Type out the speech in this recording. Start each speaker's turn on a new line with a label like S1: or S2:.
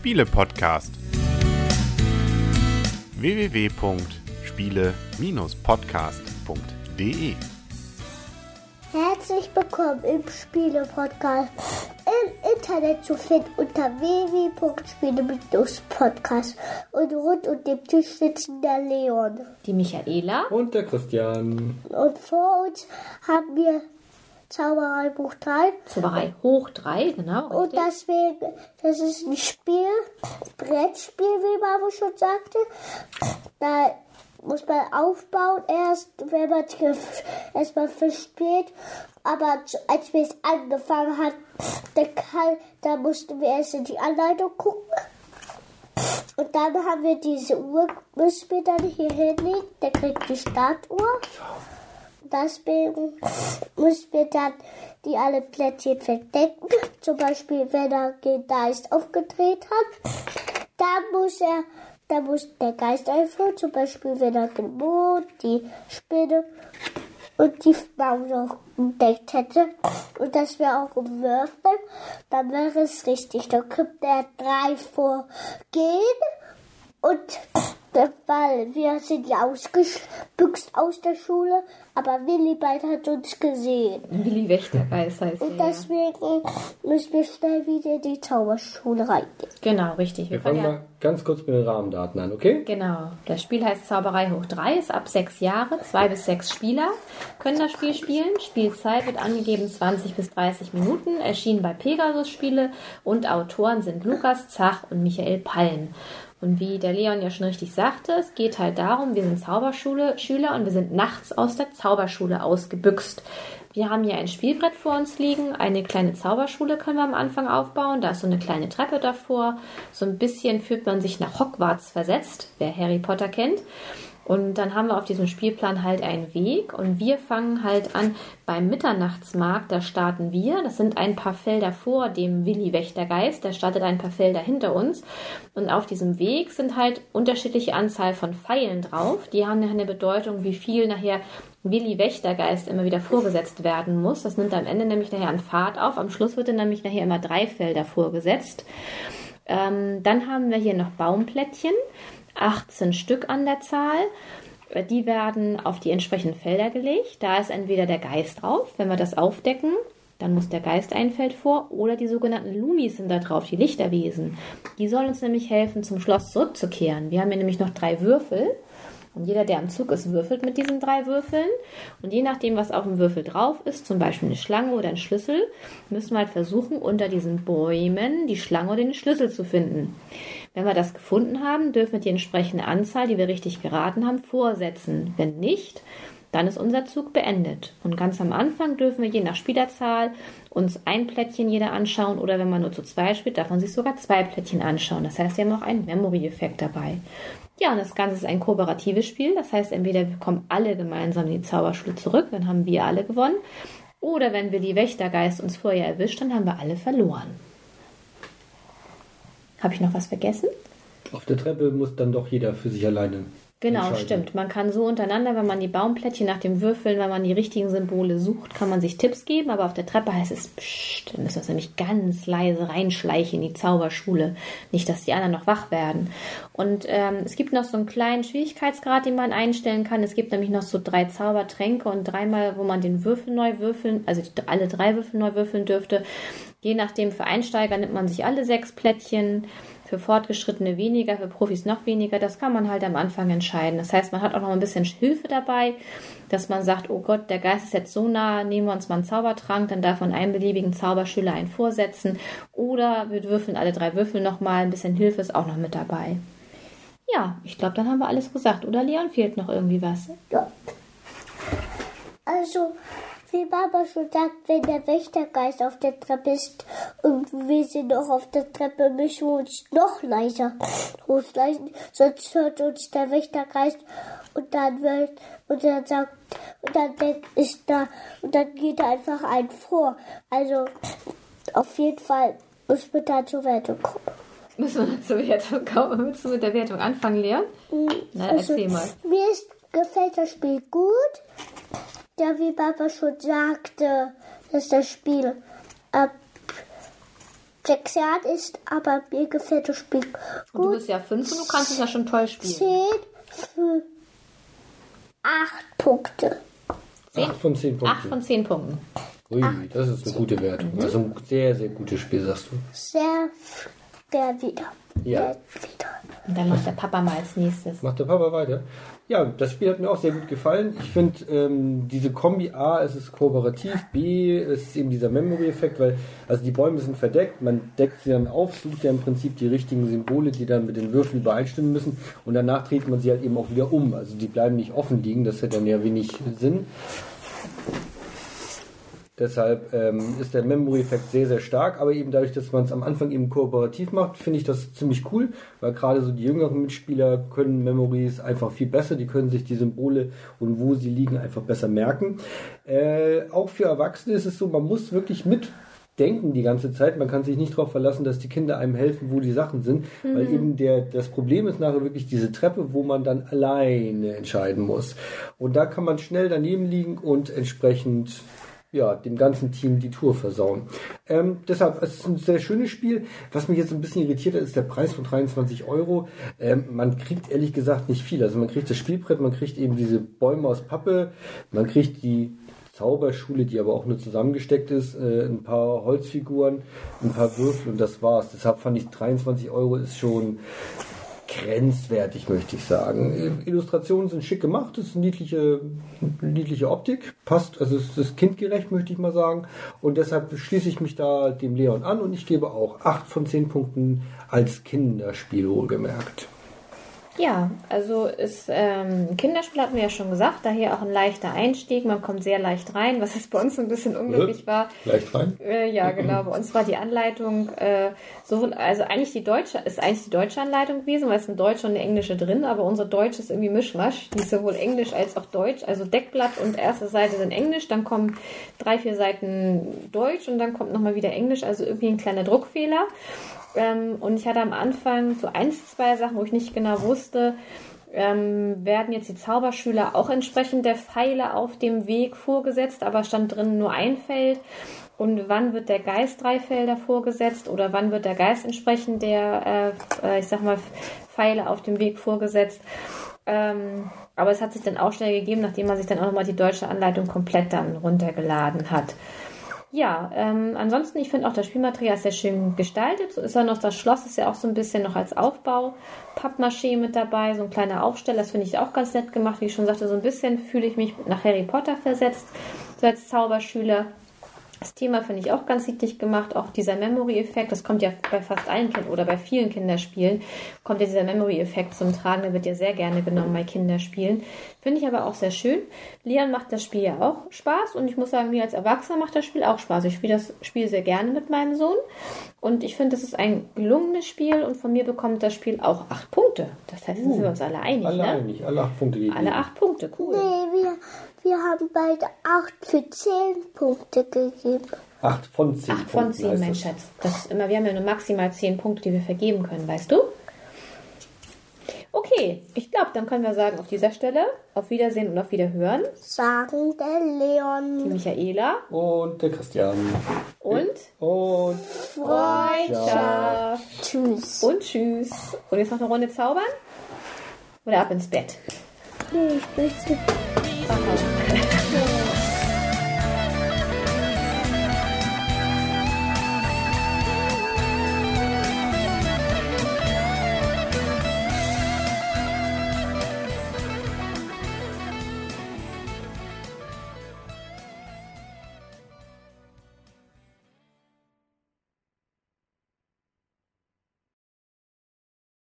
S1: Spiele-Podcast. www.spiele-podcast.de
S2: Herzlich willkommen im Spiele-Podcast. Im Internet zu finden unter www.spiele-podcast. Und rund um den Tisch sitzen der Leon.
S3: Die Michaela.
S4: Und der Christian.
S2: Und vor uns haben wir Zauberei Buch 3.
S3: Zauberei hoch 3, genau.
S2: Und
S3: richtig.
S2: deswegen, das ist ein Spiel, Brettspiel, wie Mama schon sagte. Da muss man aufbauen erst, wenn man erstmal verspielt. Aber als wir es angefangen haben, da mussten wir erst in die Anleitung gucken. Und dann haben wir diese Uhr, müssen wir dann hier hinlegen. Der kriegt die Startuhr. Deswegen müssen wir dann die alle Plättchen verdecken. Zum Beispiel, wenn er den Geist aufgedreht hat. Da muss er, da muss der Geist einführen. Zum Beispiel, wenn er den Mond, die Spinne und die Maus auch entdeckt hätte. Und das wäre auch ein Würfel. Dann wäre es richtig. Dann könnte er drei vorgehen. Und weil wir sind ja ausgebüxt aus der Schule, aber Willibald hat uns gesehen.
S3: Willi Wächtergeist heißt
S2: Und
S3: er. Ja.
S2: deswegen müssen wir schnell wieder in die Zauberschule reingehen.
S3: Genau, richtig.
S4: Wir
S3: fangen
S4: fangen mal ganz kurz mit den Rahmendaten an, okay?
S3: Genau. Das Spiel heißt Zauberei hoch 3, ist ab sechs Jahre. Zwei bis sechs Spieler können das Spiel spielen. Spielzeit wird angegeben 20 bis 30 Minuten. Erschienen bei Pegasus Spiele und Autoren sind Lukas Zach und Michael Palm. Und wie der Leon ja schon richtig sagte, es geht halt darum, wir sind Zauberschule Schüler und wir sind nachts aus der Zauberschule ausgebüxt. Wir haben hier ein Spielbrett vor uns liegen, eine kleine Zauberschule können wir am Anfang aufbauen. Da ist so eine kleine Treppe davor. So ein bisschen fühlt man sich nach Hogwarts versetzt, wer Harry Potter kennt. Und dann haben wir auf diesem Spielplan halt einen Weg und wir fangen halt an beim Mitternachtsmarkt, da starten wir. Das sind ein paar Felder vor dem Willi Wächtergeist, der startet ein paar Felder hinter uns. Und auf diesem Weg sind halt unterschiedliche Anzahl von Pfeilen drauf. Die haben eine Bedeutung, wie viel nachher Willi Wächtergeist immer wieder vorgesetzt werden muss. Das nimmt am Ende nämlich nachher an Fahrt auf. Am Schluss wird dann nämlich nachher immer drei Felder vorgesetzt. Ähm, dann haben wir hier noch Baumplättchen, 18 Stück an der Zahl. Äh, Die werden auf die entsprechenden Felder gelegt. Da ist entweder der Geist drauf, wenn wir das aufdecken, dann muss der Geist ein Feld vor, oder die sogenannten Lumis sind da drauf, die Lichterwesen. Die sollen uns nämlich helfen, zum Schloss zurückzukehren. Wir haben hier nämlich noch drei Würfel. Und jeder, der am Zug ist, würfelt mit diesen drei Würfeln. Und je nachdem, was auf dem Würfel drauf ist, zum Beispiel eine Schlange oder ein Schlüssel, müssen wir halt versuchen, unter diesen Bäumen die Schlange oder den Schlüssel zu finden. Wenn wir das gefunden haben, dürfen wir die entsprechende Anzahl, die wir richtig geraten haben, vorsetzen. Wenn nicht, dann ist unser Zug beendet. Und ganz am Anfang dürfen wir je nach Spielerzahl uns ein Plättchen jeder anschauen oder wenn man nur zu zwei spielt, darf man sich sogar zwei Plättchen anschauen. Das heißt, wir haben auch einen Memory-Effekt dabei. Ja, und das Ganze ist ein kooperatives Spiel. Das heißt, entweder wir kommen alle gemeinsam in die Zauberschule zurück, dann haben wir alle gewonnen. Oder wenn wir die Wächtergeist uns vorher erwischt, dann haben wir alle verloren. Habe ich noch was vergessen?
S4: Auf der Treppe muss dann doch jeder für sich alleine.
S3: Genau, stimmt. Man kann so untereinander, wenn man die Baumplättchen nach dem Würfeln, wenn man die richtigen Symbole sucht, kann man sich Tipps geben, aber auf der Treppe heißt es, pssst, dann müssen wir uns nämlich ganz leise reinschleichen in die Zauberschule. Nicht, dass die anderen noch wach werden. Und ähm, es gibt noch so einen kleinen Schwierigkeitsgrad, den man einstellen kann. Es gibt nämlich noch so drei Zaubertränke und dreimal, wo man den Würfel neu würfeln, also alle drei Würfel neu würfeln dürfte. Je nachdem, für Einsteiger nimmt man sich alle sechs Plättchen für Fortgeschrittene weniger, für Profis noch weniger. Das kann man halt am Anfang entscheiden. Das heißt, man hat auch noch ein bisschen Hilfe dabei, dass man sagt, oh Gott, der Geist ist jetzt so nah, nehmen wir uns mal einen Zaubertrank, dann darf man einem beliebigen Zauberschüler einen vorsetzen. Oder wir würfeln alle drei Würfel nochmal, ein bisschen Hilfe ist auch noch mit dabei. Ja, ich glaube, dann haben wir alles gesagt. Oder Leon, fehlt noch irgendwie was?
S2: Ja. Also, wie Mama schon sagt, wenn der Wächtergeist auf der Treppe ist und wir sind noch auf der Treppe, müssen wir uns noch leiser hochschleichen, sonst hört uns der Wächtergeist und dann wird und dann sagt und dann denkt, ist da und dann geht er einfach ein vor. Also auf jeden Fall muss man da zur Wertung kommen.
S3: Müssen wir zur Wertung kommen? Willst du mit der Wertung anfangen, Leon? Na,
S2: Also,
S3: erzähl mal.
S2: Mir ist, gefällt das Spiel gut. Ja, wie Papa schon sagte, dass das Spiel ab sechs Jahren ist, aber mir gefällt das Spiel
S3: Und du
S2: gut.
S3: bist ja fünf und du kannst es ja schon toll spielen.
S2: Zehn für acht Punkte.
S3: Zehn?
S4: Acht von zehn Punkten.
S3: Acht von zehn Punkten.
S4: Ui, das ist eine gute Wertung. Also ein sehr, sehr gutes Spiel, sagst du.
S2: Sehr der wieder.
S4: Ja.
S3: Und dann macht der Papa mal als nächstes.
S4: Macht der Papa weiter? Ja, das Spiel hat mir auch sehr gut gefallen. Ich finde ähm, diese Kombi A, es ist kooperativ, B, es ist eben dieser Memory-Effekt, weil also die Bäume sind verdeckt, man deckt sie dann auf, sucht ja im Prinzip die richtigen Symbole, die dann mit den Würfeln übereinstimmen müssen und danach dreht man sie halt eben auch wieder um. Also die bleiben nicht offen liegen, das hätte dann ja wenig Sinn. Deshalb ähm, ist der Memory-Effekt sehr, sehr stark, aber eben dadurch, dass man es am Anfang eben kooperativ macht, finde ich das ziemlich cool, weil gerade so die jüngeren Mitspieler können Memories einfach viel besser, die können sich die Symbole und wo sie liegen einfach besser merken. Äh, auch für Erwachsene ist es so, man muss wirklich mitdenken die ganze Zeit. Man kann sich nicht darauf verlassen, dass die Kinder einem helfen, wo die Sachen sind, weil eben der, das Problem ist nachher wirklich diese Treppe, wo man dann alleine entscheiden muss. Und da kann man schnell daneben liegen und entsprechend ja, dem ganzen Team die Tour versauen. Ähm, deshalb, es ist ein sehr schönes Spiel. Was mich jetzt ein bisschen irritiert hat, ist der Preis von 23 Euro. Ähm, man kriegt ehrlich gesagt nicht viel. Also man kriegt das Spielbrett, man kriegt eben diese Bäume aus Pappe, man kriegt die Zauberschule, die aber auch nur zusammengesteckt ist, äh, ein paar Holzfiguren, ein paar Würfel und das war's. Deshalb fand ich 23 Euro ist schon grenzwertig, möchte ich sagen. Illustrationen sind schick gemacht, es ist eine niedliche, niedliche Optik, passt, also es ist kindgerecht, möchte ich mal sagen. Und deshalb schließe ich mich da dem Leon an und ich gebe auch 8 von 10 Punkten als Kinderspiel wohlgemerkt.
S3: Ja, also ist ähm, Kinderspiel hatten wir ja schon gesagt, daher auch ein leichter Einstieg, man kommt sehr leicht rein, was jetzt bei uns ein bisschen unglücklich war.
S4: Leicht rein?
S3: Äh, ja, genau. Bei uns war die Anleitung äh, so, also eigentlich die deutsche, ist eigentlich die deutsche Anleitung gewesen, weil es ein Deutsche und eine Englische drin, aber unsere Deutsche ist irgendwie Mischmasch. Die ist sowohl Englisch als auch Deutsch. Also Deckblatt und erste Seite sind Englisch, dann kommen drei, vier Seiten Deutsch und dann kommt nochmal wieder Englisch, also irgendwie ein kleiner Druckfehler. Ähm, und ich hatte am Anfang so eins, zwei Sachen, wo ich nicht genau wusste, ähm, werden jetzt die Zauberschüler auch entsprechend der Pfeile auf dem Weg vorgesetzt, aber stand drin nur ein Feld. Und wann wird der Geist drei Felder vorgesetzt oder wann wird der Geist entsprechend der, äh, äh, ich sag mal, Pfeile auf dem Weg vorgesetzt? Ähm, aber es hat sich dann auch schnell gegeben, nachdem man sich dann auch nochmal die deutsche Anleitung komplett dann runtergeladen hat. Ja, ähm, ansonsten, ich finde auch das Spielmaterial sehr schön gestaltet. So ist ja noch das Schloss, ist ja auch so ein bisschen noch als Aufbau. Pappmaché mit dabei, so ein kleiner Aufsteller, das finde ich auch ganz nett gemacht. Wie ich schon sagte, so ein bisschen fühle ich mich nach Harry Potter versetzt, so als Zauberschüler. Das Thema finde ich auch ganz niedlich gemacht. Auch dieser Memory-Effekt, das kommt ja bei fast allen Kindern oder bei vielen Kinderspielen, kommt ja dieser Memory-Effekt zum Tragen. Der wird ja sehr gerne genommen bei Kinderspielen. Finde ich aber auch sehr schön. Leon macht das Spiel ja auch Spaß und ich muss sagen, mir als Erwachsener macht das Spiel auch Spaß. Ich spiele das Spiel sehr gerne mit meinem Sohn und ich finde, es ist ein gelungenes Spiel und von mir bekommt das Spiel auch acht Punkte. Das heißt, sind wir uns alle einig,
S4: Alle
S3: ne?
S4: einig, alle acht Punkte.
S3: Alle acht Punkte, cool.
S2: Nee, wir, wir haben beide 8 für 10 Punkte gegeben.
S4: Acht von zehn
S3: Acht von
S4: Punkten
S3: zehn,
S4: heißt
S3: mein
S4: das.
S3: Schatz. Das ist immer, wir haben ja nur maximal zehn Punkte, die wir vergeben können, weißt du? Okay, ich glaube, dann können wir sagen, auf dieser Stelle auf Wiedersehen und auf Wiederhören.
S2: Sagen der
S3: Die
S2: Leon.
S3: Michaela
S4: Und der Christian.
S3: und
S4: Und
S3: Freundschaft.
S2: Tschüss.
S3: Und tschüss. Und jetzt noch eine Runde zaubern? Oder ab ins Bett?
S2: Nee, ich möchte.
S3: ったんだっ。